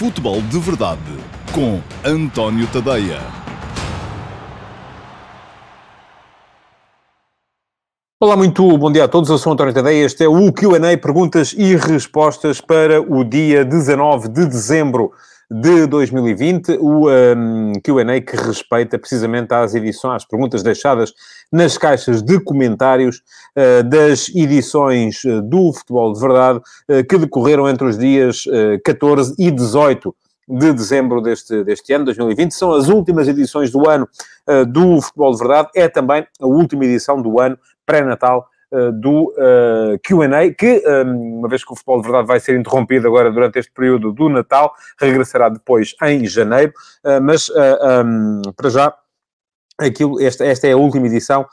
Futebol de Verdade com António Tadeia. Olá, muito bom dia a todos. Eu sou António Tadeia. Este é o QA, perguntas e respostas para o dia 19 de dezembro de 2020. O um, QA que respeita precisamente às edições, às perguntas deixadas nas caixas de comentários uh, das edições uh, do Futebol de Verdade uh, que decorreram entre os dias 14 e 18 de dezembro deste, deste ano, 2020. São as últimas edições do ano uh, do Futebol de Verdade. É também a última edição do ano pré-natal uh, do uh, Q&A, que, um, uma vez que o Futebol de Verdade vai ser interrompido agora durante este período do Natal, regressará depois em janeiro. mas, um, para já, aquilo, esta, esta é a última edição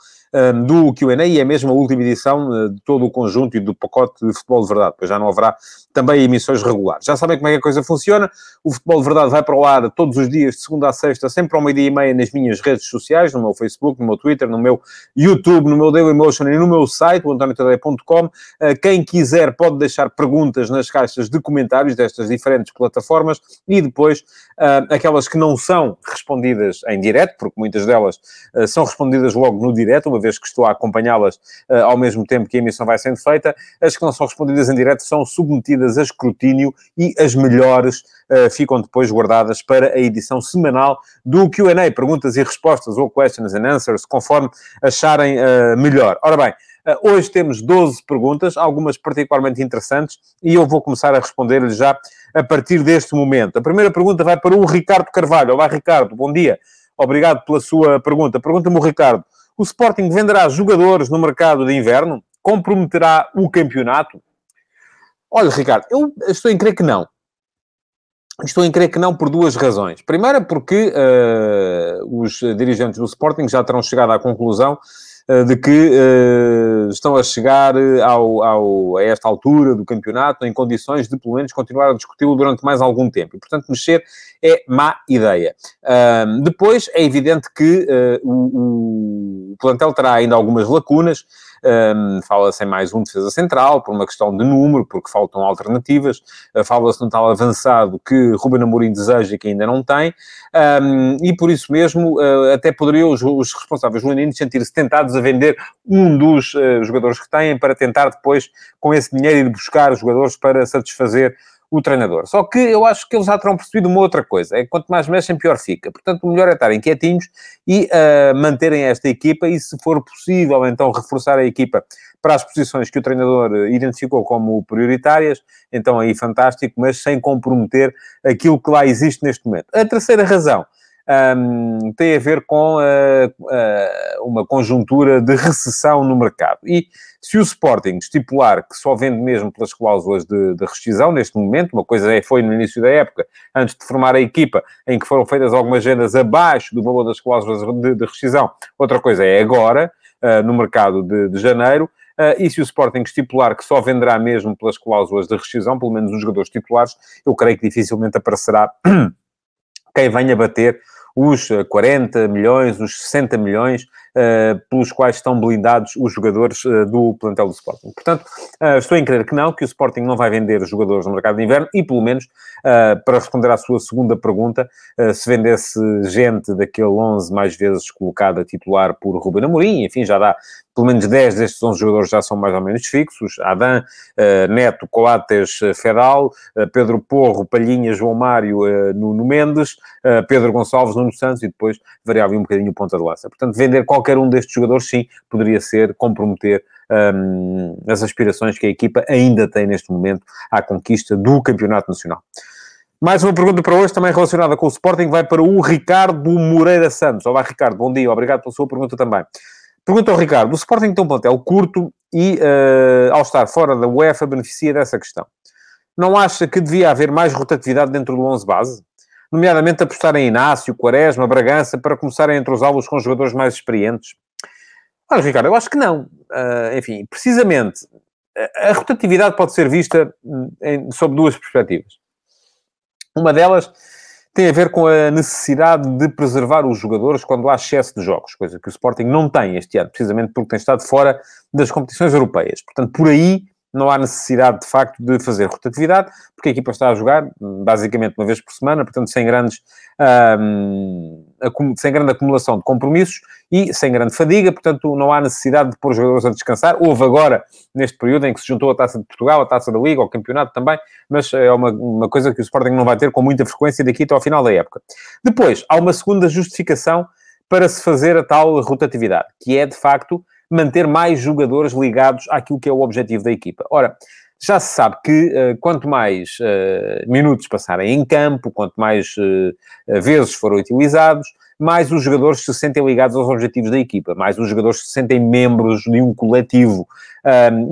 do Q&A e é mesmo a última edição uh, de todo o conjunto e do pacote de futebol de verdade, pois já não haverá também emissões regulares. Já sabem como é que a coisa funciona, o futebol de verdade vai para o ar todos os dias, de segunda a sexta, sempre ao meio-dia e meia nas minhas redes sociais, no meu Facebook, no meu Twitter, no meu YouTube, no meu Dailymotion e no meu site, o. Uh, quem quiser pode deixar perguntas nas caixas de comentários destas diferentes plataformas e depois aquelas que não são respondidas em direto, porque muitas delas são respondidas logo no direto, uma vez que estou a acompanhá-las uh, ao mesmo tempo que a emissão vai sendo feita. As que não são respondidas em direto são submetidas a escrutínio e as melhores uh, ficam depois guardadas para a edição semanal do Q&A, perguntas e respostas ou questions and answers, conforme acharem uh, melhor. Ora bem, Hoje temos 12 perguntas, algumas particularmente interessantes, e eu vou começar a responder-lhes já a partir deste momento. A primeira pergunta vai para o Ricardo Carvalho. Olá, Ricardo, bom dia. Obrigado pela sua pergunta. Pergunta-me o Ricardo: o Sporting venderá jogadores no mercado de inverno? Comprometerá o campeonato? Olha, Ricardo, eu estou em crer que não. Estou em crer que não por duas razões. Primeira, porque uh, os dirigentes do Sporting já terão chegado à conclusão uh, de que uh, estão a chegar ao, ao, a esta altura do campeonato em condições de, pelo menos, continuar a discuti-lo durante mais algum tempo. E, portanto, mexer é má ideia. depois, é evidente que o, o plantel terá ainda algumas lacunas. Um, Fala-se em mais um defesa central, por uma questão de número, porque faltam alternativas. Uh, Fala-se num tal avançado que Ruben Amorim deseja e que ainda não tem. Um, e por isso mesmo, uh, até poderiam os, os responsáveis leoninos sentir-se tentados a vender um dos uh, jogadores que têm para tentar depois, com esse dinheiro, ir buscar os jogadores para satisfazer o treinador. Só que eu acho que eles já terão percebido uma outra coisa: é que quanto mais mexem, pior fica. Portanto, o melhor é estarem quietinhos e uh, manterem esta equipa e, se for possível, então reforçar a equipa para as posições que o treinador identificou como prioritárias, então aí fantástico, mas sem comprometer aquilo que lá existe neste momento. A terceira razão um, tem a ver com uh, uh, uma conjuntura de recessão no mercado. E se o Sporting estipular que só vende mesmo pelas cláusulas de, de rescisão, neste momento, uma coisa é, foi no início da época, antes de formar a equipa, em que foram feitas algumas vendas abaixo do valor das cláusulas de, de rescisão, outra coisa é agora, uh, no mercado de, de janeiro, Uh, e se o Sporting estipular que só venderá mesmo pelas cláusulas de rescisão, pelo menos os jogadores titulares, eu creio que dificilmente aparecerá quem venha bater os 40 eh, milhões, os 60 milhões pelos quais estão blindados os jogadores uh, do plantel do Sporting. Portanto, uh, estou em crer que não, que o Sporting não vai vender os jogadores no mercado de inverno e, pelo menos, para responder à sua segunda pergunta, se vendesse gente daquele 11 mais vezes colocada titular por Ruben Amorim, enfim, já dá pelo menos 10 destes 11 jogadores já são mais ou menos fixos. Adam, Neto, Coates, Fedal, uh, Pedro Porro, Palhinha, João Mário, Nuno Mendes, Pedro Gonçalves, Nuno Santos e depois variava um bocadinho o ponta de lança. Portanto, vender qualquer um destes jogadores, sim, poderia ser comprometer um, as aspirações que a equipa ainda tem neste momento à conquista do Campeonato Nacional. Mais uma pergunta para hoje, também relacionada com o Sporting, vai para o Ricardo Moreira Santos. Olá, Ricardo, bom dia, obrigado pela sua pergunta também. Pergunta ao Ricardo: o Sporting tem um plantel curto e, uh, ao estar fora da UEFA, beneficia dessa questão. Não acha que devia haver mais rotatividade dentro do 11 base? Nomeadamente apostar em Inácio, Quaresma, Bragança, para começarem a entrosá-los com jogadores mais experientes? Olha, Ricardo, eu acho que não. Uh, enfim, precisamente, a rotatividade pode ser vista hum, em, sob duas perspectivas. Uma delas tem a ver com a necessidade de preservar os jogadores quando há excesso de jogos, coisa que o Sporting não tem este ano, precisamente porque tem estado fora das competições europeias. Portanto, por aí não há necessidade, de facto, de fazer rotatividade, porque a equipa está a jogar, basicamente, uma vez por semana, portanto, sem grandes... Um, sem grande acumulação de compromissos e sem grande fadiga, portanto não há necessidade de pôr os jogadores a descansar. Houve agora, neste período em que se juntou a Taça de Portugal, a Taça da Liga, o Campeonato também, mas é uma, uma coisa que o Sporting não vai ter com muita frequência daqui até ao final da época. Depois, há uma segunda justificação para se fazer a tal rotatividade, que é, de facto, manter mais jogadores ligados àquilo que é o objetivo da equipa. Ora, já se sabe que uh, quanto mais uh, minutos passarem em campo, quanto mais uh, vezes forem utilizados, mais os jogadores se sentem ligados aos objetivos da equipa, mais os jogadores se sentem membros de um coletivo.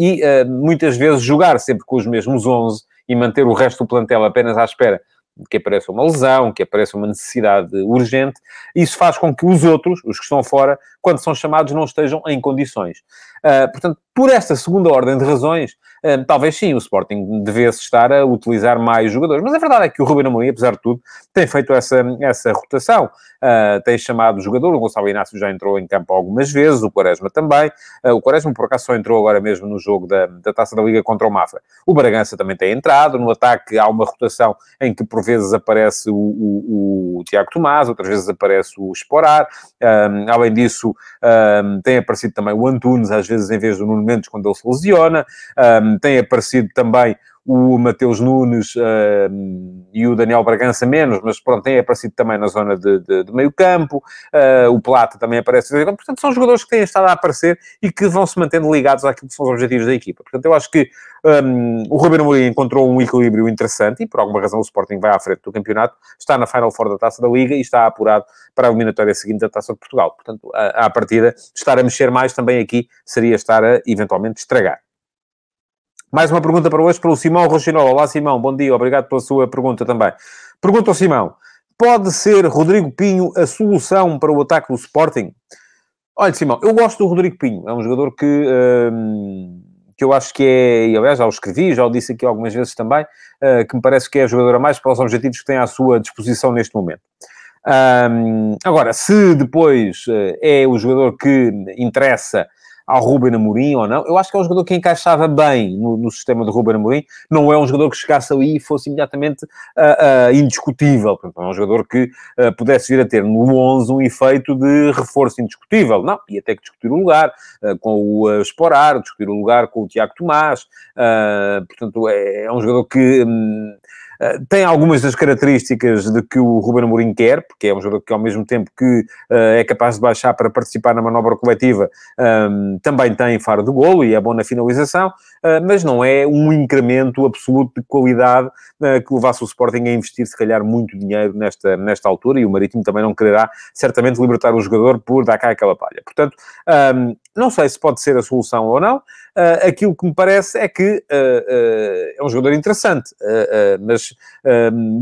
e muitas vezes jogar sempre com os mesmos 11 e manter o resto do plantel apenas à espera que apareça uma lesão, que apareça uma necessidade urgente, isso faz com que os outros, os que estão fora, quando são chamados, não estejam em condições. Uh, portanto, por esta segunda ordem de razões, uh, talvez sim o Sporting devesse estar a utilizar mais jogadores. Mas a verdade é que o Ruben Amorim, apesar de tudo, tem feito essa, essa rotação. Uh, tem chamado o jogador, o Gonçalo Inácio já entrou em campo algumas vezes, o Quaresma também. o Quaresma, por acaso, só entrou agora mesmo no jogo da, da Taça da Liga contra o Mafra. O Bragança também tem entrado. No ataque há uma rotação em que, por vezes, aparece o, o, o Tiago Tomás, outras vezes aparece o Esporar. além disso, tem aparecido também o Antunes, às vezes em vez do Nuno Mendes quando ele se lesiona. Um, tem aparecido também o Mateus Nunes uh, e o Daniel Bragança menos, mas pronto, tem aparecido também na zona de, de, de meio campo, uh, o Plata também aparece, portanto são jogadores que têm estado a aparecer e que vão se mantendo ligados àquilo que são os objetivos da equipa. Portanto, eu acho que um, o Ruben Amorim encontrou um equilíbrio interessante e por alguma razão o Sporting vai à frente do campeonato, está na Final Four da Taça da Liga e está apurado para a eliminatória seguinte da Taça de Portugal. Portanto, à partida, estar a mexer mais também aqui seria estar a eventualmente estragar. Mais uma pergunta para hoje para o Simão Rochinol. Olá, Simão, bom dia, obrigado pela sua pergunta também. Pergunta ao Simão: pode ser Rodrigo Pinho a solução para o ataque do Sporting? Olha, Simão, eu gosto do Rodrigo Pinho, é um jogador que, hum, que eu acho que é, e aliás já o escrevi, já o disse aqui algumas vezes também, uh, que me parece que é a jogadora mais para os objetivos que tem à sua disposição neste momento. Um, agora, se depois uh, é o jogador que interessa ao Ruben Amorim ou não. Eu acho que é um jogador que encaixava bem no, no sistema do Ruben Amorim. Não é um jogador que chegasse ali e fosse imediatamente uh, uh, indiscutível. Portanto, é um jogador que uh, pudesse vir a ter no 11 um efeito de reforço indiscutível. Não, ia ter que discutir o lugar com o uh, Esporar, discutir o lugar com o Tiago Tomás. portanto, é, é, um jogador que... Um, eh, tem algumas das características de que o Ruben Amorim quer, porque é um jogador que, ao mesmo tempo que uh, é capaz de baixar para participar na manobra coletiva, um, ehm, também tem faro de golo e é bom na finalização, uh, mas não é um incremento absoluto de qualidade que levasse o Sporting a investir, se calhar, muito dinheiro nesta, nesta altura, e o Marítimo também não quererá, certamente, libertar o jogador por dar cá aquela palha. Portanto, um, ehm, não sei se pode ser a solução ou não, Uh, aquilo que me parece é que uh, é um jogador interessante, mas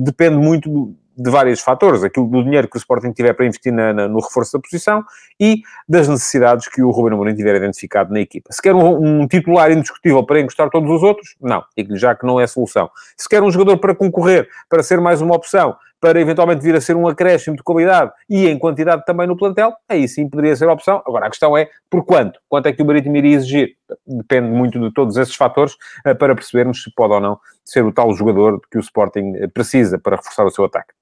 depende muito do, de vários fatores, aquilo do dinheiro que o Sporting tiver para investir na, na, no reforço da posição e das necessidades que o Ruben Amorim tiver identificado na equipa. Se quer um, um titular indiscutível para encostar todos os outros, não, digo já que não é solução. Se quer um jogador para concorrer, para ser mais uma opção, para eventualmente vir a ser um acréscimo de qualidade e em quantidade também no plantel, aí sim poderia ser a opção. Agora, a questão é por quanto? Quanto é que o Marítimo iria exigir? Depende muito de todos esses fatores eh, para percebermos se pode ou não ser o tal jogador que o Sporting eh, precisa para reforçar o seu ataque.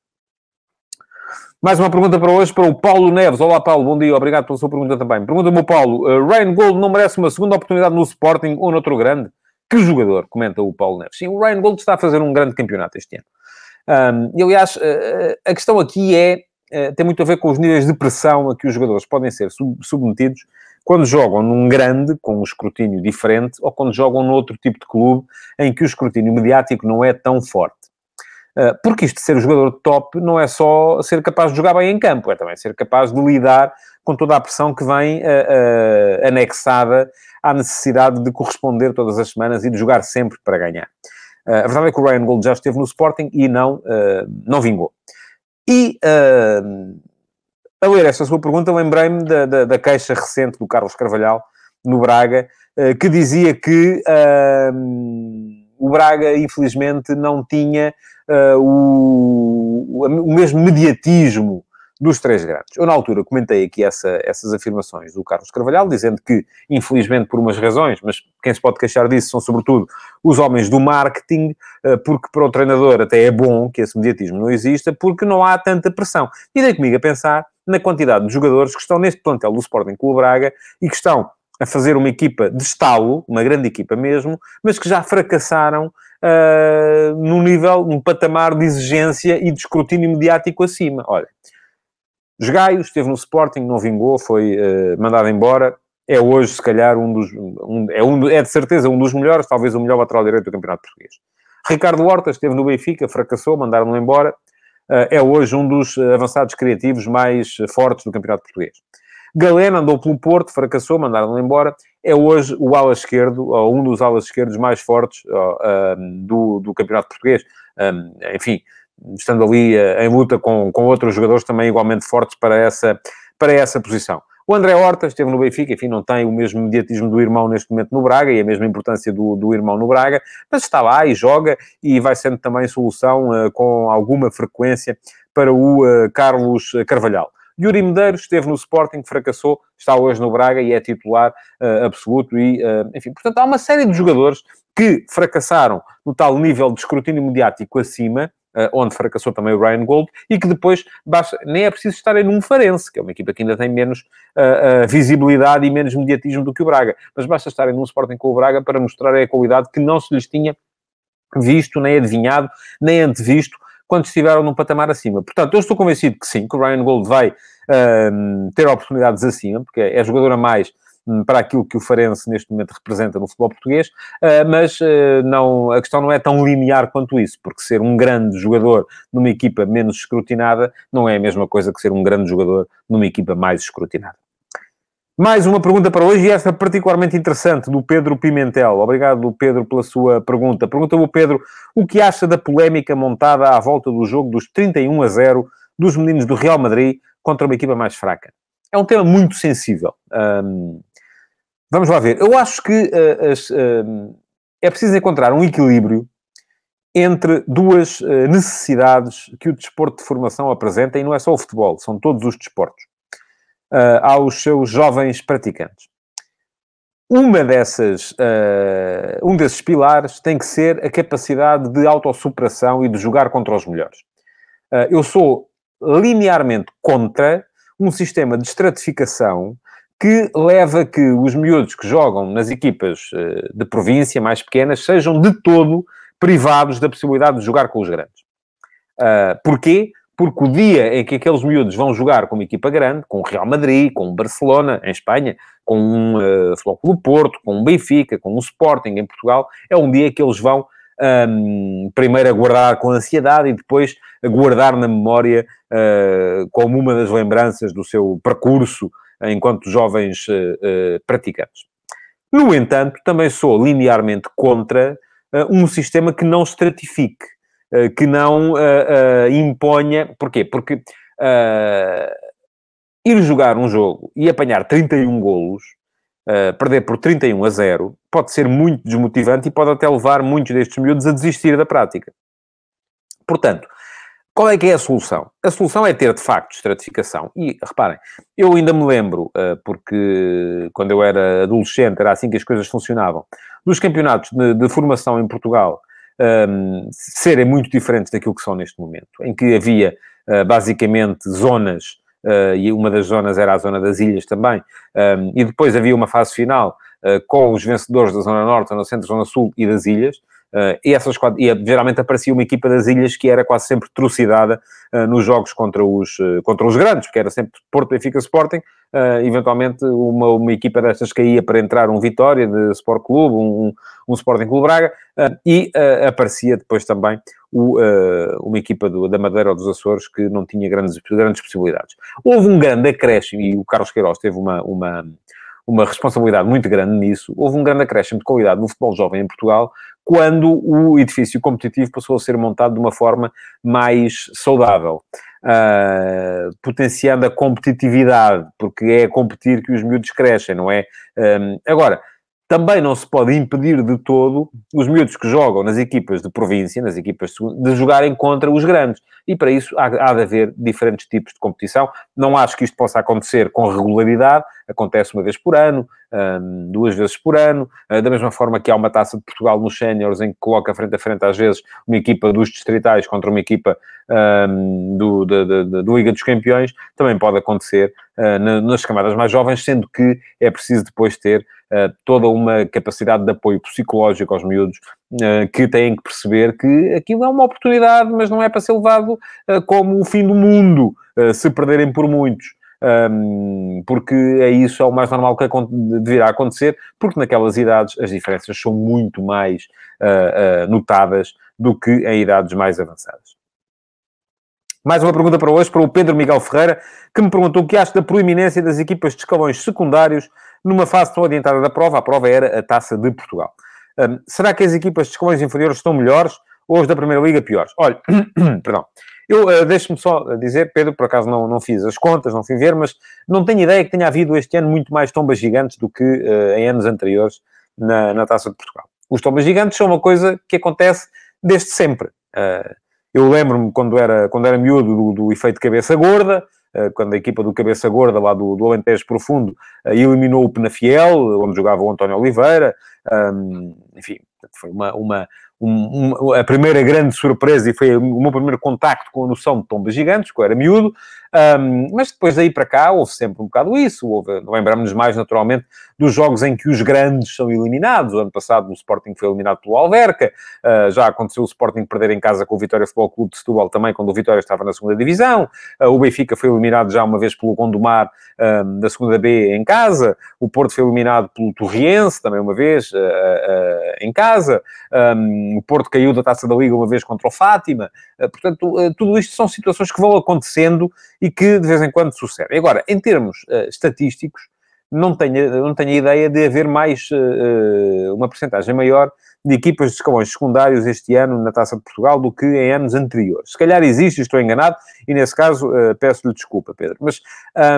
Mais uma pergunta para hoje, para o Paulo Neves. Olá, Paulo, bom dia, obrigado pela sua pergunta também. Pergunta-me o Paulo, uh, Ryan Gold não merece uma segunda oportunidade no Sporting ou noutro grande? Que jogador? Comenta o Paulo Neves. Sim, o Ryan Gold está a fazer um grande campeonato este ano. Um, e, aliás, uh, a questão aqui é, uh, tem muito a ver com os níveis de pressão a que os jogadores podem ser sub submetidos quando jogam num grande, com um escrutínio diferente, ou quando jogam noutro tipo de clube, em que o escrutínio mediático não é tão forte. Uh, porque isto de ser o jogador top não é só ser capaz de jogar bem em campo, é também ser capaz de lidar com toda a pressão que vem anexada à necessidade de corresponder todas as semanas e de jogar sempre para ganhar. Uh, a verdade é que o Ryan Gold já esteve no Sporting e não, uh, não vingou. E, uh, a ler esta sua pergunta, lembrei-me da, da, da, queixa recente do Carlos Carvalhal, no Braga, que dizia que o Braga, infelizmente, não tinha o, o mesmo mediatismo dos três grandes. Eu, na altura, comentei aqui essa, essas afirmações do Carlos Carvalhal, dizendo que, infelizmente, por umas razões, mas quem se pode queixar disso são, sobretudo, os homens do marketing, eh, porque para o treinador até é bom que esse mediatismo não exista, porque não há tanta pressão. E dei comigo a pensar na quantidade de jogadores que estão neste plantel do Sporting Clube Braga e que estão a fazer uma equipa de estalo, uma grande equipa mesmo, mas que já fracassaram uh, num nível, num patamar de exigência e de escrutínio mediático acima. Olha, Gaio esteve no Sporting, não vingou, foi uh, mandado embora. É hoje, se calhar, um dos. Um, é, um, é de certeza um dos melhores, talvez o melhor lateral direito do Campeonato Português. Ricardo Horta esteve no Benfica, fracassou, mandaram-no embora. Uh, é hoje um dos avançados criativos mais fortes do Campeonato Português. Galena andou pelo Porto, fracassou, mandaram-no embora. É hoje o ala esquerdo, ou um dos alas esquerdos mais fortes uh, do, do Campeonato Português. Um, enfim, estando ali uh, em luta com, com outros jogadores também igualmente fortes para essa, para essa posição. O André Horta esteve no Benfica, enfim, não tem o mesmo mediatismo do irmão neste momento no Braga e a mesma importância do, do irmão no Braga, mas está lá e joga e vai sendo também solução uh, com alguma frequência para o uh, Carlos Carvalhal. Yuri Medeiros esteve no Sporting, fracassou, está hoje no Braga e é titular uh, absoluto. E, enfim, portanto, há uma série de jogadores que fracassaram no tal nível de escrutínio mediático acima, onde fracassou também o Ryan Gold, e que depois basta, nem é preciso estarem num Farense, que é uma equipa que ainda tem menos visibilidade e menos mediatismo do que o Braga, mas basta estarem num Sporting com o Braga para mostrar a qualidade que não se lhes tinha visto, nem adivinhado, nem antevisto quando estiveram num patamar acima. Portanto, eu estou convencido que sim, que o Ryan Gold vai uh, ter oportunidades acima, porque é jogador a mais para aquilo que o Farense neste momento representa no futebol português, uh, mas uh, não, a questão não é tão linear quanto isso, porque ser um grande jogador numa equipa menos escrutinada não é a mesma coisa que ser um grande jogador numa equipa mais escrutinada. Mais uma pergunta para hoje, e esta particularmente interessante, do Pedro Pimentel. Obrigado, Pedro, pela sua pergunta. Pergunta-me o Pedro o que acha da polémica montada à volta do jogo dos 31 a 0 dos meninos do Real Madrid contra uma equipa mais fraca. É um tema muito sensível. Um, vamos lá ver. Eu acho que uh, as, uh, é preciso encontrar um equilíbrio entre duas uh, necessidades que o desporto de formação apresenta, e não é só o futebol, são todos os desportos aos seus jovens praticantes. Uma dessas, um desses pilares tem que ser a capacidade de autossuperação e de jogar contra os melhores. Eu sou linearmente contra um sistema de estratificação que leva que os miúdos que jogam nas equipas de província mais pequenas sejam de todo privados da possibilidade de jogar com os grandes. Uh, porquê? porque o dia em que aqueles miúdos vão jogar com uma equipa grande, com o Real Madrid, com o Barcelona, em Espanha, com um uh, Flóculo Porto, com o Benfica, com o Sporting, em Portugal, é um dia que eles vão um, primeiro aguardar com ansiedade e depois guardar na memória uh, como uma das lembranças do seu percurso enquanto jovens uh, uh, praticantes. No entanto, também sou linearmente contra um sistema que não estratifique eh, que não uh, imponha. Porquê? Porque ir jogar um jogo e apanhar 31 golos, perder por 31 a 0, pode ser muito desmotivante e pode até levar muitos destes miúdos a desistir da prática. Portanto, qual é que é a solução? A solução é ter, de facto, estratificação. E, reparem, eu ainda me lembro, porque quando eu era adolescente era assim que as coisas funcionavam, dos campeonatos de, de formação em Portugal, um, serem muito diferentes daquilo que são neste momento, em que havia uh, basicamente zonas, uh, e uma das zonas era a zona das ilhas também, um, e depois havia uma fase final com os vencedores da Zona Norte, Zona Centro, Zona Sul e das ilhas, Uh, e, essas, e geralmente aparecia uma equipa das ilhas que era quase sempre trucidada uh, nos jogos contra os, uh, contra os grandes, porque era sempre Porto, Benfica, Sporting, eventualmente uma, uma equipa destas caía para entrar um Vitória de Sport Clube, um, um Sporting Clube Braga, e aparecia depois também o, uma equipa do, da Madeira ou dos Açores que não tinha grandes, grandes possibilidades. Houve um grande acréscimo, e o Carlos Queiroz teve uma, uma uma responsabilidade muito grande nisso. Houve um grande acréscimo de qualidade no futebol jovem em Portugal, quando o edifício competitivo passou a ser montado de uma forma mais saudável. Uh, potenciando a competitividade, porque é a competir que os miúdos crescem, não é? Um, agora, também não se pode impedir de todo os miúdos que jogam nas equipas de província, nas equipas de, de jogarem contra os grandes. E para isso há, há, de haver diferentes tipos de competição. Não acho que isto possa acontecer com regularidade, acontece uma vez por ano, duas vezes por ano, uh, da mesma forma que há uma taça de Portugal nos séniores em que coloca frente a frente, às vezes, uma equipa dos distritais contra uma equipa do, da, da, do Liga dos Campeões, também pode acontecer uh, nas camadas mais jovens, sendo que é preciso depois ter uh, toda uma capacidade de apoio psicológico aos miúdos que têm que perceber que aquilo é uma oportunidade, mas não é para ser levado como o fim do mundo, se perderem por muitos um, porque é isso, é o mais normal que deverá acontecer, porque naquelas idades as diferenças são muito mais uh, uh, notadas do que em idades mais avançadas. Mais uma pergunta para hoje, para o Pedro Miguel Ferreira, que me perguntou o que acha da proeminência das equipas de escalões secundários numa fase tão adiantada da prova. A prova era a Taça de Portugal. Um, será que as equipas de escalões inferiores estão melhores as da Primeira Liga piores? Olha, perdão. Eu, uh, deixe-me só dizer, Pedro, por acaso não, não fiz as contas, não fui ver, mas não tenho ideia que tenha havido este ano muito mais tombas gigantes do que uh, em anos anteriores na, na Taça de Portugal. Os tombas gigantes são uma coisa que acontece desde sempre. Uh, eu lembro-me quando era, quando era miúdo do, do efeito cabeça gorda, quando a equipa do Cabeça Gorda, lá do, do Alentejo Profundo, eliminou o Penafiel, onde jogava o António Oliveira. Um, enfim, foi uma, uma, um, um, a primeira grande surpresa e foi o meu primeiro contacto com a noção de tombas gigantes, que eu era miúdo, um, mas depois daí para cá houve sempre um bocado isso, lembramos-nos mais naturalmente dos jogos em que os grandes são eliminados, o ano passado o Sporting foi eliminado pelo Alverca, uh, já aconteceu o Sporting perder em casa com o Vitória Futebol Clube de Setúbal também, quando o Vitória estava na segunda divisão, uh, o Benfica foi eliminado já uma vez pelo Gondomar da segunda B em casa, o Porto foi eliminado pelo Torriense também uma vez uh, em casa, um, o Porto caiu da Taça da Liga uma vez contra o Fátima. Eh, portanto, eh, tudo isto são situações que vão acontecendo e que de vez em quando sucedem. Agora, em termos uh, estatísticos, não tenho, não tenho a ideia de haver mais uma porcentagem maior de equipas de escalões secundários este ano na Taça de Portugal do que em anos anteriores. Se calhar existe, estou enganado, e nesse caso uh, peço-lhe desculpa, Pedro. Mas,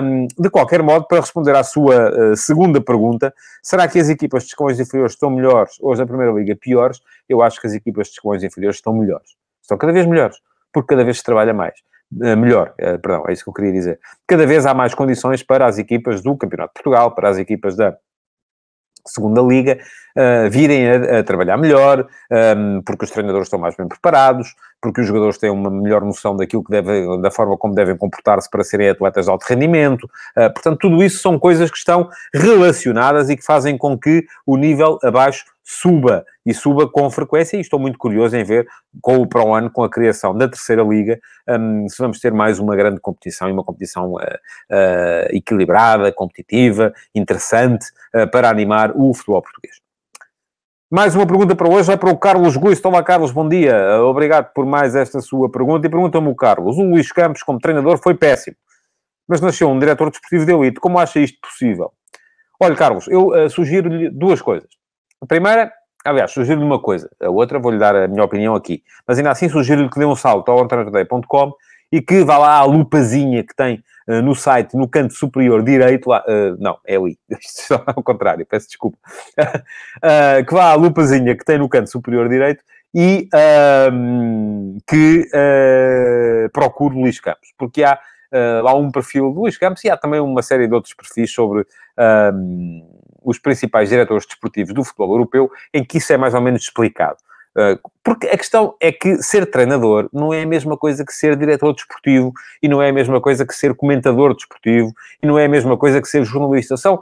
um, de qualquer modo, para responder à sua uh, segunda pergunta, será que as equipas de escalões inferiores estão melhores as da Primeira Liga piores? Eu acho que as equipas de escalões inferiores estão melhores. Estão cada vez melhores, porque cada vez se trabalha mais. Uh, melhor, perdão, é isso que eu queria dizer. Cada vez há mais condições para as equipas do Campeonato de Portugal, para as equipas da segunda liga, uh, virem a, a, trabalhar melhor, um, porque os treinadores estão mais bem preparados, porque os jogadores têm uma melhor noção daquilo que deve, da forma como devem comportar-se para serem atletas de alto rendimento. Uh, portanto, tudo isso são coisas que estão relacionadas e que fazem com que o nível abaixo suba e suba com frequência. E estou muito curioso em ver com o Pro Ano, com a criação da terceira liga, um, se vamos ter mais uma grande competição e uma competição uh, uh, equilibrada, competitiva, interessante uh, para animar o futebol português. Mais uma pergunta para hoje, vai para o Carlos Guiz. Olá, Carlos, bom dia. Obrigado por mais esta sua pergunta. E pergunta-me o Carlos: o Luís Campos, como treinador, foi péssimo, mas nasceu um diretor desportivo de elite. Como acha isto possível? Olha, Carlos, eu sugiro-lhe duas coisas. A primeira, aliás, sugiro-lhe uma coisa. A outra, vou-lhe dar a minha opinião aqui. Mas ainda assim, sugiro-lhe que dê um salto ao antrenadorday.com e que vá lá à lupazinha que tem uh, no site, no canto superior direito, lá, uh, não, é ali, isto é ao contrário, peço desculpa, uh, que vá à lupazinha que tem no canto superior direito e ehm, que procure Luís Campos, porque há lá um perfil do Luís Campos e há também uma série de outros perfis sobre ehm, os principais diretores desportivos do futebol europeu, em que isso é mais ou menos explicado. Ah, porque a questão é que ser treinador não é a mesma coisa que ser diretor desportivo, e não é a mesma coisa que ser comentador desportivo, e não é a mesma coisa que ser jornalista. São,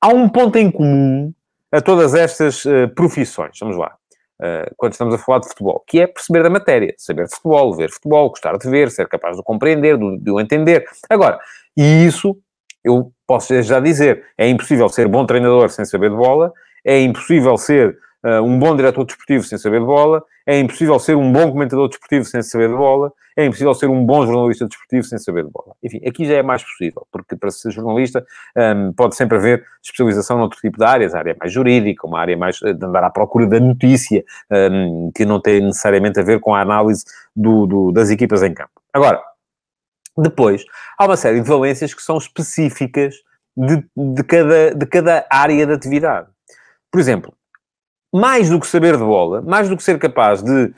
há um ponto em comum a todas estas uh, profissões. Vamos lá. Uh, quando estamos a falar de futebol, que é perceber da matéria, saber futebol, ver futebol, gostar de ver, ser capaz de compreender, de, de o entender. Agora, e isso eu posso já dizer, é impossível ser bom treinador sem saber de bola, é impossível ser uh, um bom diretor desportivo sem saber de bola, é impossível ser um bom comentador desportivo sem saber de bola, é impossível ser um bom jornalista desportivo sem saber de bola. Enfim, aqui já é mais possível, porque para ser jornalista um, pode sempre haver especialização noutro tipo de áreas, a área mais jurídica, uma área mais de andar à procura da notícia, um, que não tem necessariamente a ver com a análise do, do, das equipas em campo. Agora, depois, há uma série de valências que são específicas de, de, cada, de cada área de atividade. Por exemplo, mais do que saber de bola, mais do que ser capaz de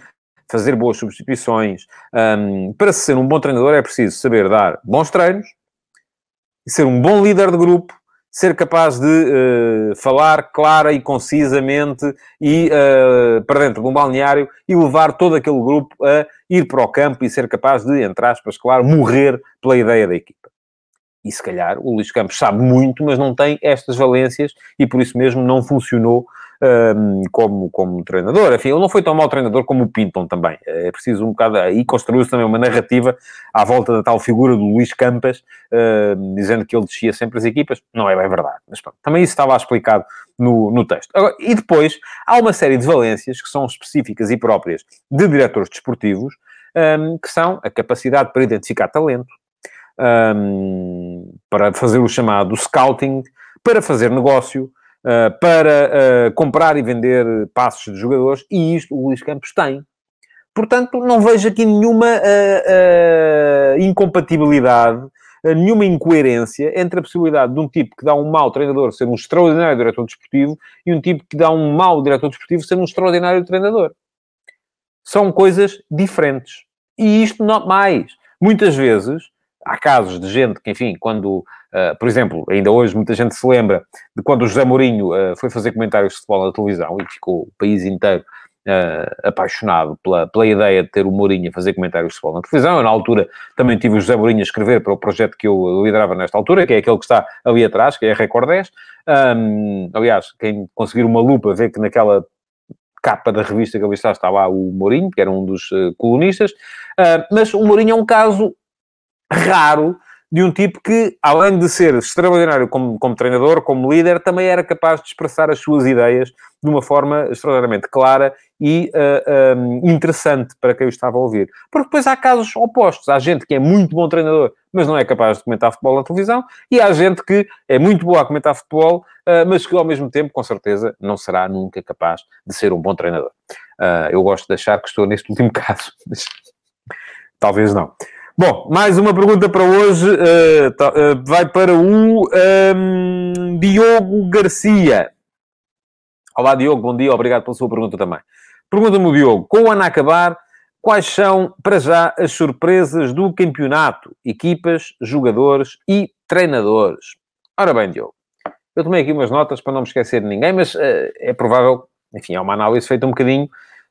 fazer boas substituições, um, para ser um bom treinador é preciso saber dar bons treinos, ser um bom líder de grupo, ser capaz de uh, falar clara e concisamente e uh, para dentro de um balneário e levar todo aquele grupo a ir para o campo e ser capaz de, entre aspas, claro, morrer pela ideia da equipa. E se calhar o Luís Campos sabe muito, mas não tem estas valências e por isso mesmo não funcionou como, como treinador. Enfim, ele não foi tão mau treinador como o Pinton também. É preciso um bocado... E construiu-se também uma narrativa à volta da tal figura do Luís Campas, dizendo que ele descia sempre as equipas. Não é bem verdade. Mas pronto, também isso estava explicado no, no texto. Agora, e depois, há uma série de valências que são específicas e próprias de diretores desportivos, que são a capacidade para identificar talento, um, para fazer o chamado scouting, para fazer negócio, uh, para uh, comprar e vender passos de jogadores, e isto o Luís Campos tem. Portanto, não vejo aqui nenhuma uh, incompatibilidade, nenhuma incoerência entre a possibilidade de um tipo que dá um mau treinador ser um extraordinário diretor desportivo e um tipo que dá um mau diretor desportivo ser um extraordinário treinador. São coisas diferentes. E isto não mais. Muitas vezes, há casos de gente que, enfim, quando, uh, por exemplo, ainda hoje muita gente se lembra de quando o José Mourinho uh, foi fazer comentários de futebol na televisão e ficou o país inteiro uh, apaixonado pela, pela ideia de ter o Mourinho a fazer comentários de futebol na televisão. Eu, na altura, também tive o José Mourinho a escrever para o projeto que eu liderava nesta altura, que é aquele que está ali atrás, que é a Record 10. Um, aliás, quem conseguir uma lupa vê que naquela capa da revista que ali está, está lá o Mourinho, que era um dos colunistas. mas o Mourinho é um caso raro de um tipo que, além de ser extraordinário como, como treinador, como líder, também era capaz de expressar as suas ideias de uma forma extraordinariamente clara e uh, eh, um, eh, interessante para quem o estava a ouvir. Porque depois há casos opostos. Há gente que é muito bom treinador, mas não é capaz de comentar futebol na televisão, e há gente que é muito boa a comentar futebol, uh, mas que ao mesmo tempo, com certeza, não será nunca capaz de ser um bom treinador. Uh, eu gosto de achar que estou neste último caso, mas talvez não. Bom, mais uma pergunta para hoje. Uh, tá, uh, vai para o um, ehm, Diogo Garcia. Olá, Diogo, bom dia. Obrigado pela sua pergunta também. Pergunta-me o Diogo. Com o ano a acabar, quais são, para já, as surpresas do campeonato? Equipas, jogadores e treinadores. Ora bem, Diogo. Eu tomei aqui umas notas para não me esquecer de ninguém, mas uh, é provável... Enfim, é uma análise feita um bocadinho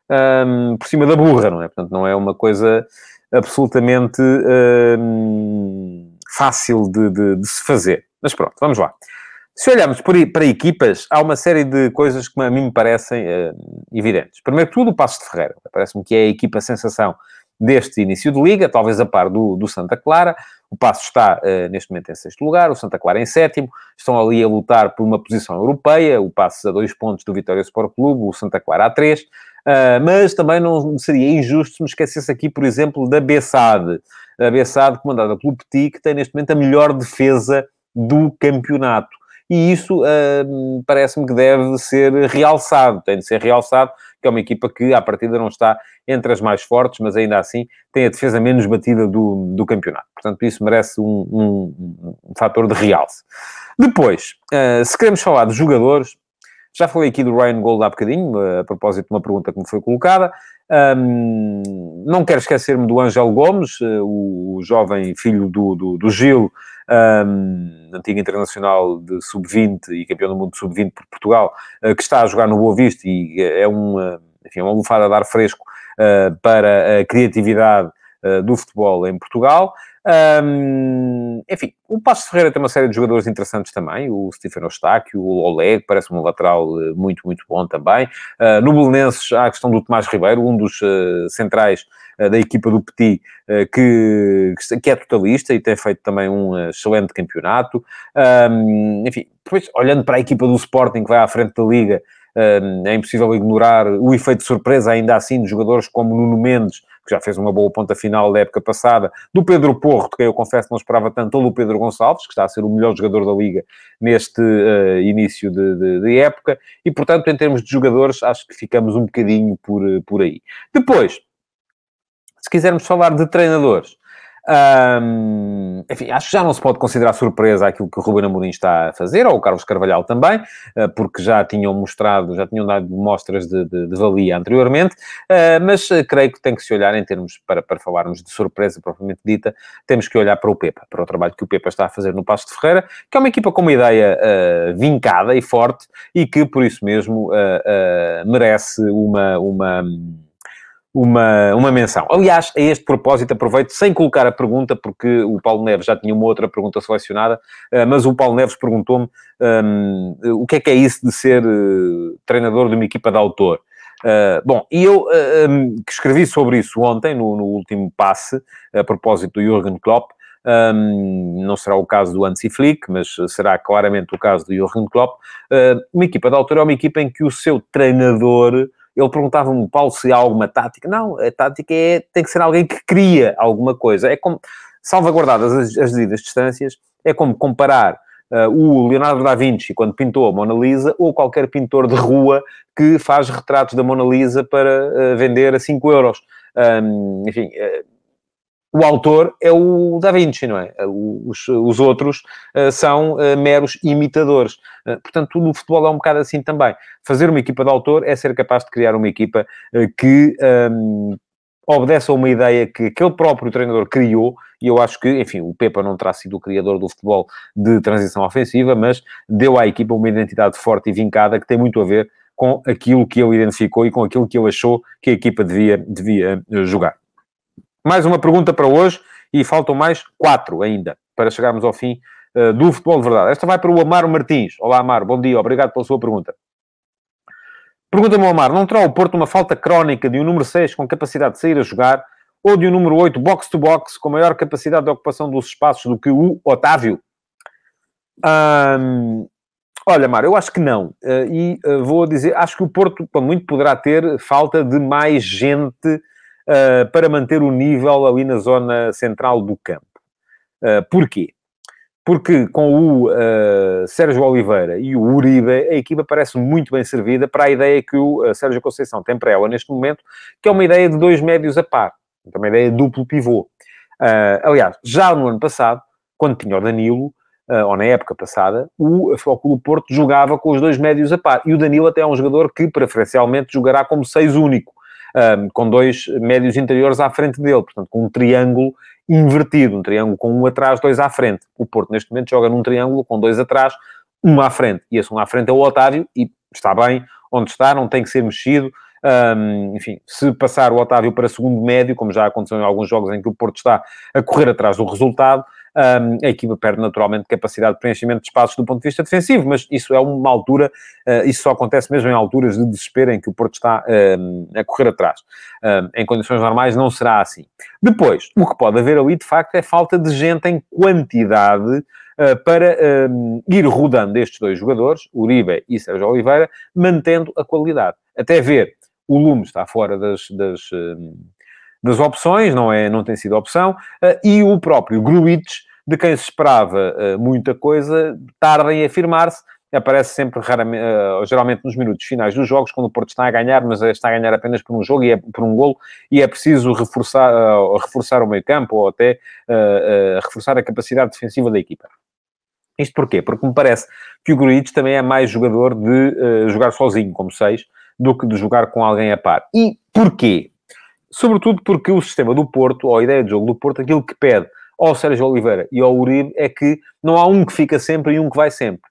um, ehm, por cima da burra, não é? Portanto, não é uma coisa absolutamente uh, fácil de, de, de, se fazer. Mas pronto, vamos lá. Se olharmos para equipas, há uma série de coisas que a mim me parecem uh, evidentes. Primeiro tudo, o Passo de Ferreira. Parece-me que é a equipa sensação deste início de liga, talvez a par do, do Santa Clara. O Passo está uh, neste momento em sexto lugar, o Santa Clara em sétimo. Estão ali a lutar por uma posição europeia. O Passo a dois pontos do Vitória Sport Clube, o Santa Clara a três. Uh, mas também não seria injusto se me esquecesse aqui, por exemplo, da Bessade. A Bessade, comandada pelo Petit, que tem neste momento a melhor defesa do campeonato. E isso uh, parece-me que deve ser realçado, tem de ser realçado, que é uma equipa que, à partida, não está entre as mais fortes, mas ainda assim tem a defesa menos batida do, do campeonato. Portanto, isso merece um, um, um fator de realce. Depois, uh, se queremos falar de jogadores, já falei aqui do Ryan Gold há bocadinho, a propósito de uma pergunta que me foi colocada. Um, não quero esquecer-me do Ângelo Gomes, eh, o jovem filho do, do, do Gil, um, antigo internacional de sub-20 e campeão do mundo de sub-20 por Portugal, uh, que está a jogar no Boa Vista e é uma, enfim, é uma lufada a dar fresco uh, para a criatividade uh, do futebol em Portugal. Um, enfim, o Passo Ferreira tem uma série de jogadores interessantes também, o Stephen Eustáquio, o Oleg, parece um lateral eh, muito, muito bom também. Uh, no Belenenses há a questão do Tomás Ribeiro, um dos uh, centrais uh, da equipa do Petit, que, que é totalista e tem feito também um excelente campeonato. Um, enfim, depois, olhando para a equipa do Sporting que vai à frente da Liga, é impossível ignorar o efeito de surpresa ainda assim de jogadores como Nuno Mendes, que já fez uma boa ponta final da época passada, do Pedro Porro, de quem eu confesso não esperava tanto, ou do Pedro Gonçalves, que está a ser o melhor jogador da Liga neste uh, início de, de, de, época, e portanto, em termos de jogadores, acho que ficamos um bocadinho por, por aí. Depois, se quisermos falar de treinadores, Um, enfim, acho que já não se pode considerar surpresa aquilo que o Ruben Amorim está a fazer, ou o Carlos Carvalhal também, uh, porque já tinham mostrado, já tinham dado mostras de, de, de valia anteriormente, uh, mas uh, creio que tem que se olhar em termos, para, para falarmos de surpresa propriamente dita, temos que olhar para o Pepa, para o trabalho que o Pepa está a fazer no Passo de Ferreira, que é uma equipa com uma ideia vincada e forte e que, por isso mesmo, merece uma... uma uma, uma menção. Aliás, a este propósito, aproveito, sem colocar a pergunta, porque o Paulo Neves já tinha uma outra pergunta selecionada, uh, mas o Paulo Neves perguntou-me um, o que é que é isso de ser uh, treinador de uma equipa de autor. Uh, bom, e eu um, que escrevi sobre isso ontem, no, no, último passe, a propósito do Jürgen Klopp, um, não será o caso do Hansi Flick, mas será claramente o caso do Jürgen Klopp. uma equipa de autor é uma equipa em que o seu treinador ele perguntava-me, Paulo, se há alguma tática. Não, a tática é, tem que ser alguém que cria alguma coisa. É como, salvaguardadas as, as devidas distâncias, é como comparar uh, o Leonardo da Vinci, quando pintou a Mona Lisa, ou qualquer pintor de rua que faz retratos da Mona Lisa para uh, vender a 5 euros. Um, enfim, uh, o autor é o Da Vinci, não é? Os, os outros uh, são uh, meros imitadores. Uh, portanto, no futebol é um bocado assim também. Fazer uma equipa de autor é ser capaz de criar uma equipa que um, obedece a uma ideia que aquele próprio treinador criou, e eu acho que, enfim, o Pepa não terá sido o criador do futebol de transição ofensiva, mas deu à equipa uma identidade forte e vincada que tem muito a ver com aquilo que ele identificou e com aquilo que ele achou que a equipa devia, devia jogar. Mais uma pergunta para hoje e faltam mais quatro ainda para chegarmos ao fim uh, do futebol de verdade. Esta vai para o Amaro Martins. Olá, Amaro, bom dia, obrigado pela sua pergunta. Pergunta-me, Amaro, não terá o Porto uma falta crónica de um número 6 com capacidade de sair a jogar ou de um número 8 box-to-box com maior capacidade de ocupação dos espaços do que o Otávio? olha, Amaro, eu acho que não. Uh, e uh, vou dizer, acho que o Porto, para muito, poderá ter falta de mais gente uh, para manter o nível ali na zona central do campo. Uh, porquê? Porque com o uh, Sérgio Oliveira e o Uribe, a equipa parece muito bem servida para a ideia que o uh, Sérgio Conceição tem para ela neste momento, que é uma ideia de dois médios a par. Então, uma ideia de duplo pivô. Uh, aliás, já no ano passado, quando tinha o Danilo, ou na época passada, o Futebol Porto jogava com os dois médios a par. E o Danilo até é um jogador que, preferencialmente, jogará como seis único um, com dois médios interiores à frente dele, portanto, com um triângulo invertido, um triângulo com um atrás, dois à frente. O Porto, neste momento, joga num triângulo com dois atrás, um à frente. E esse um à frente é o Otávio, e está bem onde está, não tem que ser mexido. Um, enfim, se passar o Otávio para segundo médio, como já aconteceu em alguns jogos em que o Porto está a correr atrás do resultado, um, a equipa perde naturalmente capacidade de preenchimento de espaços do ponto de vista defensivo, mas isso é uma altura, uh, isso só acontece mesmo em alturas de desespero em que o Porto está um, a correr atrás. Um, em condições normais não será assim. Depois, o que pode haver ali, de facto, é falta de gente em quantidade Uh, para ir rodando estes dois jogadores, Uribe e Sérgio Oliveira, mantendo a qualidade. Até ver, o Lume está fora das, das, das opções, não, é, não tem sido opção, uh, e o próprio Gruitch, de quem se esperava uh, muita coisa, tarda em afirmar-se, aparece sempre, raramente, uh, geralmente nos minutos finais dos jogos, quando o Porto está a ganhar, mas está a ganhar apenas por um jogo, e é, por um golo, e é preciso reforçar, uh, reforçar o meio campo, ou até uh, reforçar a capacidade defensiva da equipa. Isto porquê? Porque me parece que o Gruitch também é mais jogador de jogar sozinho, como seis, do que de jogar com alguém a par. E porquê? Sobretudo porque o sistema do Porto, ou a ideia de jogo do Porto, aquilo que pede ao Sérgio Oliveira e ao Uribe é que não há um que fica sempre e um que vai sempre.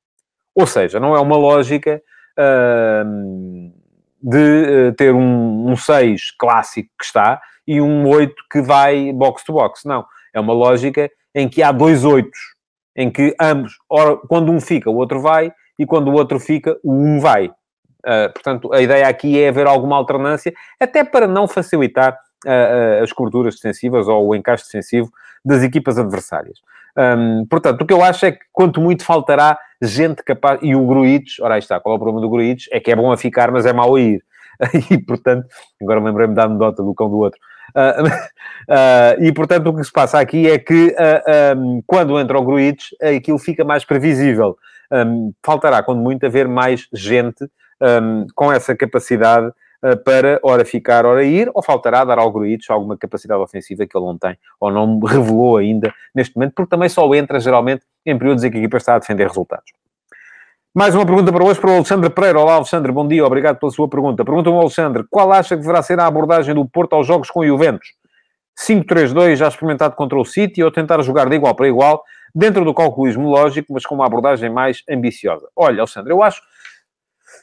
Ou seja, não é uma lógica uh, de uh, ter um, um 6 clássico que está e um 8 que vai box to box. Não. É uma lógica em que há dois 8 em que ambos, ora, quando um fica, o outro vai, e quando o outro fica, o um vai. Uh, portanto, a ideia aqui é haver alguma alternância, até para não facilitar uh, as coberturas defensivas ou o encaixe defensivo das equipas adversárias. Um, portanto, o que eu acho é que quanto muito faltará gente capaz. E o Gruites, ora aí está, qual é o problema do Gruites? É que é bom a ficar, mas é mau a ir. e portanto, agora lembrei-me da anedota do cão do outro. Uh, uh, e portanto, o que se passa aqui é que uh, um, quando entra o Gruites, aquilo fica mais previsível. Um, faltará, quando muito, haver mais gente um, com essa capacidade para, ora ficar, ora ir, ou faltará dar ao Gruitch alguma capacidade ofensiva que ele não tem, ou não revelou ainda neste momento, porque também só entra, geralmente, em períodos em que a equipa está a defender resultados. Mais uma pergunta para hoje para o Alexandre Pereira. Olá, Alexandre, bom dia, obrigado pela sua pergunta. Pergunta-me Alexandre, qual acha que deverá ser a abordagem do Porto aos jogos com o Juventus? 5-3-2 já experimentado contra o City ou tentar jogar de igual para igual, dentro do calculismo lógico, mas com uma abordagem mais ambiciosa? Olha, Alexandre, eu acho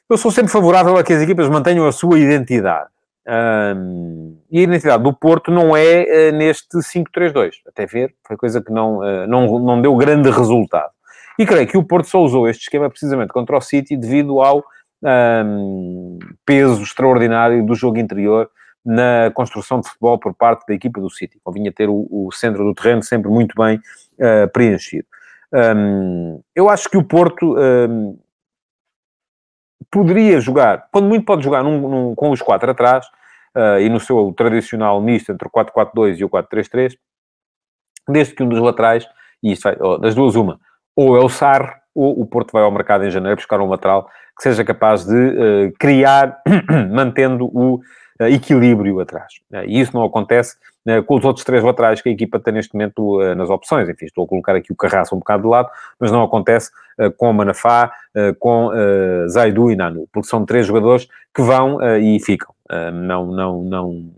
eu sou sempre favorável a que as equipas mantenham a sua identidade. Um, e a identidade do Porto não é uh, neste 5-3-2. Até ver, foi coisa que não, uh, não, não deu grande resultado. E creio que o Porto só usou este esquema precisamente contra o City devido ao um, peso extraordinário do jogo interior na construção de futebol por parte da equipa do City. Convinha ter o, o centro do terreno sempre muito bem uh, preenchido. Um, eu acho que o Porto poderia jogar, quando muito pode jogar num, num, com os quatro atrás, uh, e no seu tradicional misto entre o 4-4-2 e o 4-3-3, desde que um dos laterais, e isto vai, oh, das duas uma, ou é o Sar, ou o Porto vai ao mercado em janeiro buscar um lateral que seja capaz de uh, criar, mantendo o equilíbrio atrás. e isso não acontece com os outros três laterais que a equipa tem neste momento uh, nas opções. Enfim, estou a colocar aqui o Carraço um bocado de lado, mas não acontece uh, com Manafá, uh, com Zaidu e Nanu, porque são três jogadores que vão e ficam. não, não, não,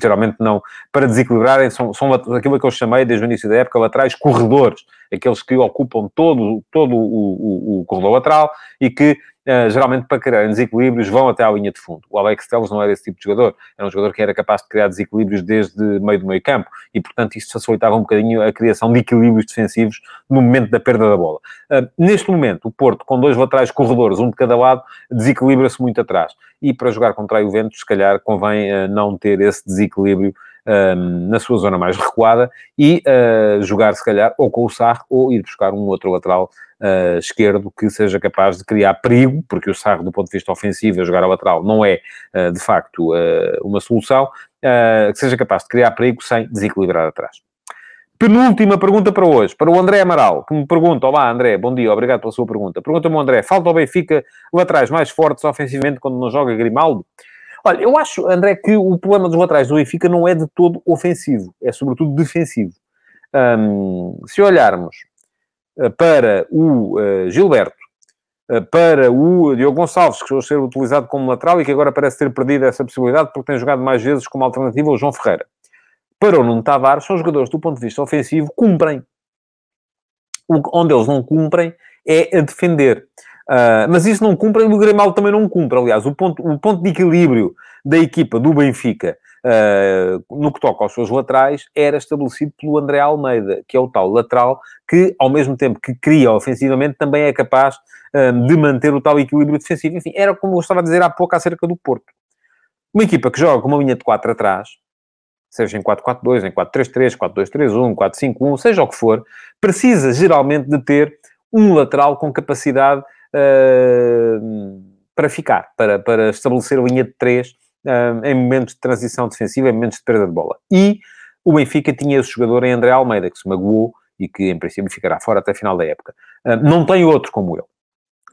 geralmente não, para desequilibrarem, são, são aquilo que eu chamei desde o início da época, laterais corredores, aqueles que ocupam todo, todo o, o, o corredor lateral e que Uh, geralmente para criar desequilíbrios, vão até à linha de fundo. O Alex Telles não era esse tipo de jogador. Era um jogador que era capaz de criar desequilíbrios desde meio do meio campo. E, portanto, isso facilitava um bocadinho a criação de equilíbrios defensivos no momento da perda da bola. Uh, neste momento, o Porto, com dois laterais corredores, um de cada lado, desequilibra-se muito atrás. E para jogar contra o Juventus, se calhar, convém uh, não ter esse desequilíbrio um, na sua zona mais recuada e uh, jogar, se calhar, ou com o Sarro ou ir buscar um outro lateral uh, esquerdo que seja capaz de criar perigo, porque o Sarro, do ponto de vista ofensivo, a jogar a lateral não é, uh, de facto, uma solução, que seja capaz de criar perigo sem desequilibrar atrás. Penúltima pergunta para hoje, para o André Amaral, que me pergunta: Olá, André, bom dia, obrigado pela sua pergunta. Pergunta-me, André: falta ao Benfica laterais mais fortes ofensivamente quando não joga Grimaldo? Olha, eu acho, André, que o problema dos laterais do Benfica não é de todo ofensivo, é sobretudo defensivo. Um, se olharmos uh, para o uh, Gilberto, uh, para o Diogo Gonçalves, que chegou ser utilizado como lateral e que agora parece ter perdido essa possibilidade porque tem jogado mais vezes como alternativa o João Ferreira. Para o Nuno Tavares, são jogadores do ponto de vista ofensivo, cumprem. O, onde eles não cumprem é a defender. Uh, mas isso não cumpre e o Grimaldo também não cumpre. Aliás, o ponto, o ponto de equilíbrio da equipa do Benfica uh, no que toca aos seus laterais era estabelecido pelo André Almeida, que é o tal lateral que, ao mesmo tempo que cria ofensivamente, também é capaz uh, de manter o tal equilíbrio defensivo. Enfim, era como eu estava a dizer há pouco acerca do Porto. Uma equipa que joga com uma linha de 4 atrás, seja em 4-4-2, em 4-3-3, 4-2-3-1, 4-5-1, seja o que for, precisa geralmente de ter um lateral com capacidade para ficar, para, para estabelecer a linha de três uh, em momentos de transição defensiva, em momentos de perda de bola. E o Benfica tinha esse jogador em André Almeida, que se magoou e que em princípio ficará fora até a final da época. Uh, não tem outro como ele.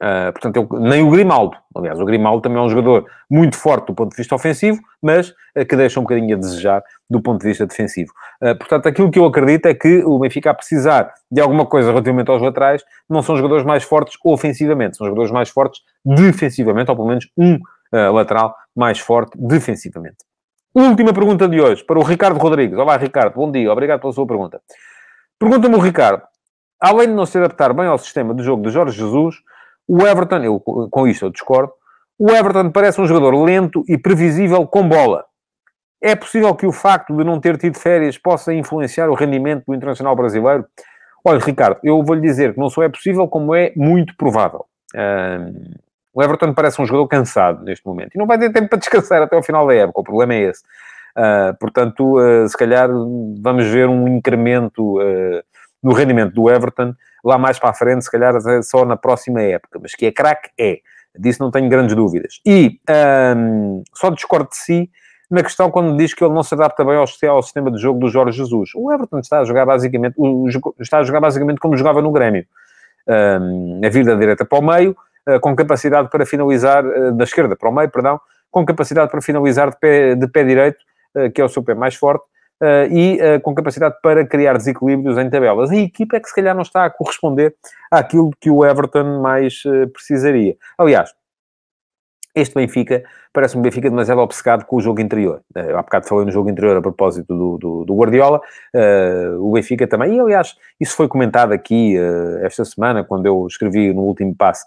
Uh, portanto, eu, nem o Grimaldo. Aliás, o Grimaldo também é um jogador muito forte do ponto de vista ofensivo, mas uh, que deixa um bocadinho a desejar do ponto de vista defensivo. Uh, portanto, aquilo que eu acredito é que o Benfica, a precisar de alguma coisa relativamente aos laterais, não são jogadores mais fortes ofensivamente, são jogadores mais fortes defensivamente, ou pelo menos um lateral mais forte defensivamente. Última pergunta de hoje, para o Ricardo Rodrigues. Olá, Ricardo, bom dia, obrigado pela sua pergunta. Pergunta-me o Ricardo, além de não se adaptar bem ao sistema de jogo de Jorge Jesus, o Everton, eu, com isto eu discordo, o Everton parece um jogador lento e previsível com bola. É possível que o facto de não ter tido férias possa influenciar o rendimento do internacional brasileiro? Olha, Ricardo, eu vou-lhe dizer que não só é possível, como é muito provável. Um, o Everton parece um jogador cansado neste momento. E não vai ter tempo para descansar até ao final da época. O problema é esse. Uh, portanto, uh, se calhar vamos ver um incremento uh, no rendimento do Everton lá mais para a frente, se calhar só na próxima época, mas que é craque, é. Disso não tenho grandes dúvidas. E um, só discordo de si na questão quando diz que ele não se adapta bem ao, ao sistema de jogo do Jorge Jesus. O Everton está a jogar basicamente, está a jogar basicamente como jogava no Grêmio. Um, a vir da direita para o meio, uh, com capacidade para finalizar uh, da esquerda para o meio, perdão, com capacidade para finalizar de pé, de pé direito, que é o seu pé mais forte, e com capacidade para criar desequilíbrios em tabelas. A equipa é que se calhar não está a corresponder àquilo que o Everton mais precisaria. Aliás, este Benfica parece um Benfica demasiado obcecado com o jogo interior. Uh, há bocado falei no jogo interior a propósito do, do, do Guardiola. Uh, o Benfica também, e aliás, isso foi comentado aqui uh, esta semana, quando eu escrevi no último passo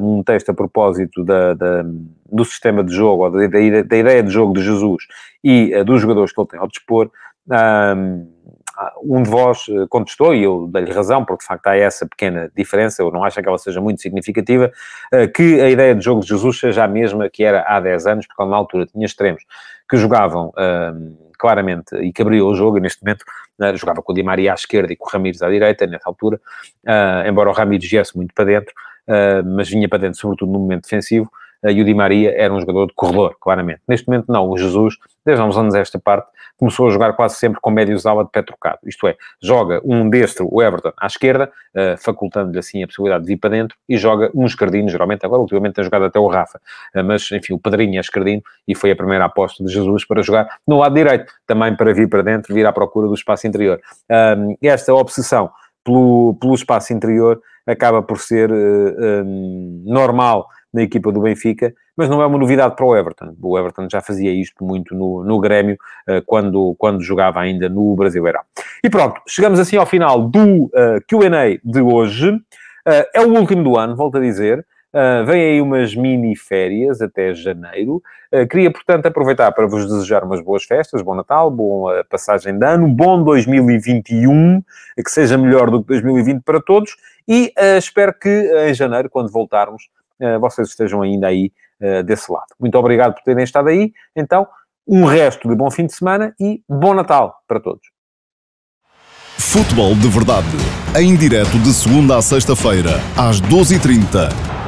um texto a propósito da, da, do sistema de jogo, ou da, da, ideia de jogo de Jesus e dos jogadores que ele tem ao dispor. Um de vós eh, contestou, e eu dei-lhe razão, porque de facto há essa pequena diferença, eu não acho que ela seja muito significativa, eh, que a ideia de jogo de Jesus seja a mesma que era há 10 anos, porque na altura tinha extremos que jogavam claramente e que abriam o jogo, e neste momento uh, jogava com o Di Maria à esquerda e com o Ramires à direita, nessa altura, uh, embora o Ramires viesse muito para dentro, mas vinha para dentro sobretudo no momento defensivo, e o Di Maria era um jogador de corredor, claramente. Neste momento não, o Jesus, desde há uns anos esta parte, começou a jogar quase sempre com médios ala de pé trocado. Isto é, joga um destro, o Everton, à esquerda, uh, facultando-lhe assim a possibilidade de vir para dentro, e joga um escardino, geralmente, agora ultimamente tem jogado até o Rafa, uh, mas enfim, o Padrinho é escardino, e foi a primeira aposta de Jesus para jogar no lado direito, também para vir para dentro, vir à procura do espaço interior. Um, esta obsessão pelo, pelo espaço interior acaba por ser uh, um, normal na equipa do Benfica, mas não é uma novidade para o Everton. O Everton já fazia isto muito no, no Grêmio, uh, quando, quando jogava ainda no Brasileirão. E pronto, chegamos assim ao final do uh, eh, Q&A de hoje. Uh, é o último do ano, volto a dizer. Uh, vem aí umas mini férias até janeiro. Uh, queria, portanto, aproveitar para vos desejar umas boas festas, bom Natal, boa passagem de ano, bom 2021, que seja melhor do que 2020 para todos. E uh, espero que em janeiro, quando voltarmos, eh, vocês estejam ainda aí eh, desse lado. Muito obrigado por terem estado aí. Então, um resto de bom fim de semana e bom Natal para todos. Futebol de Verdade, em direto de segunda a sexta-feira, às 12h30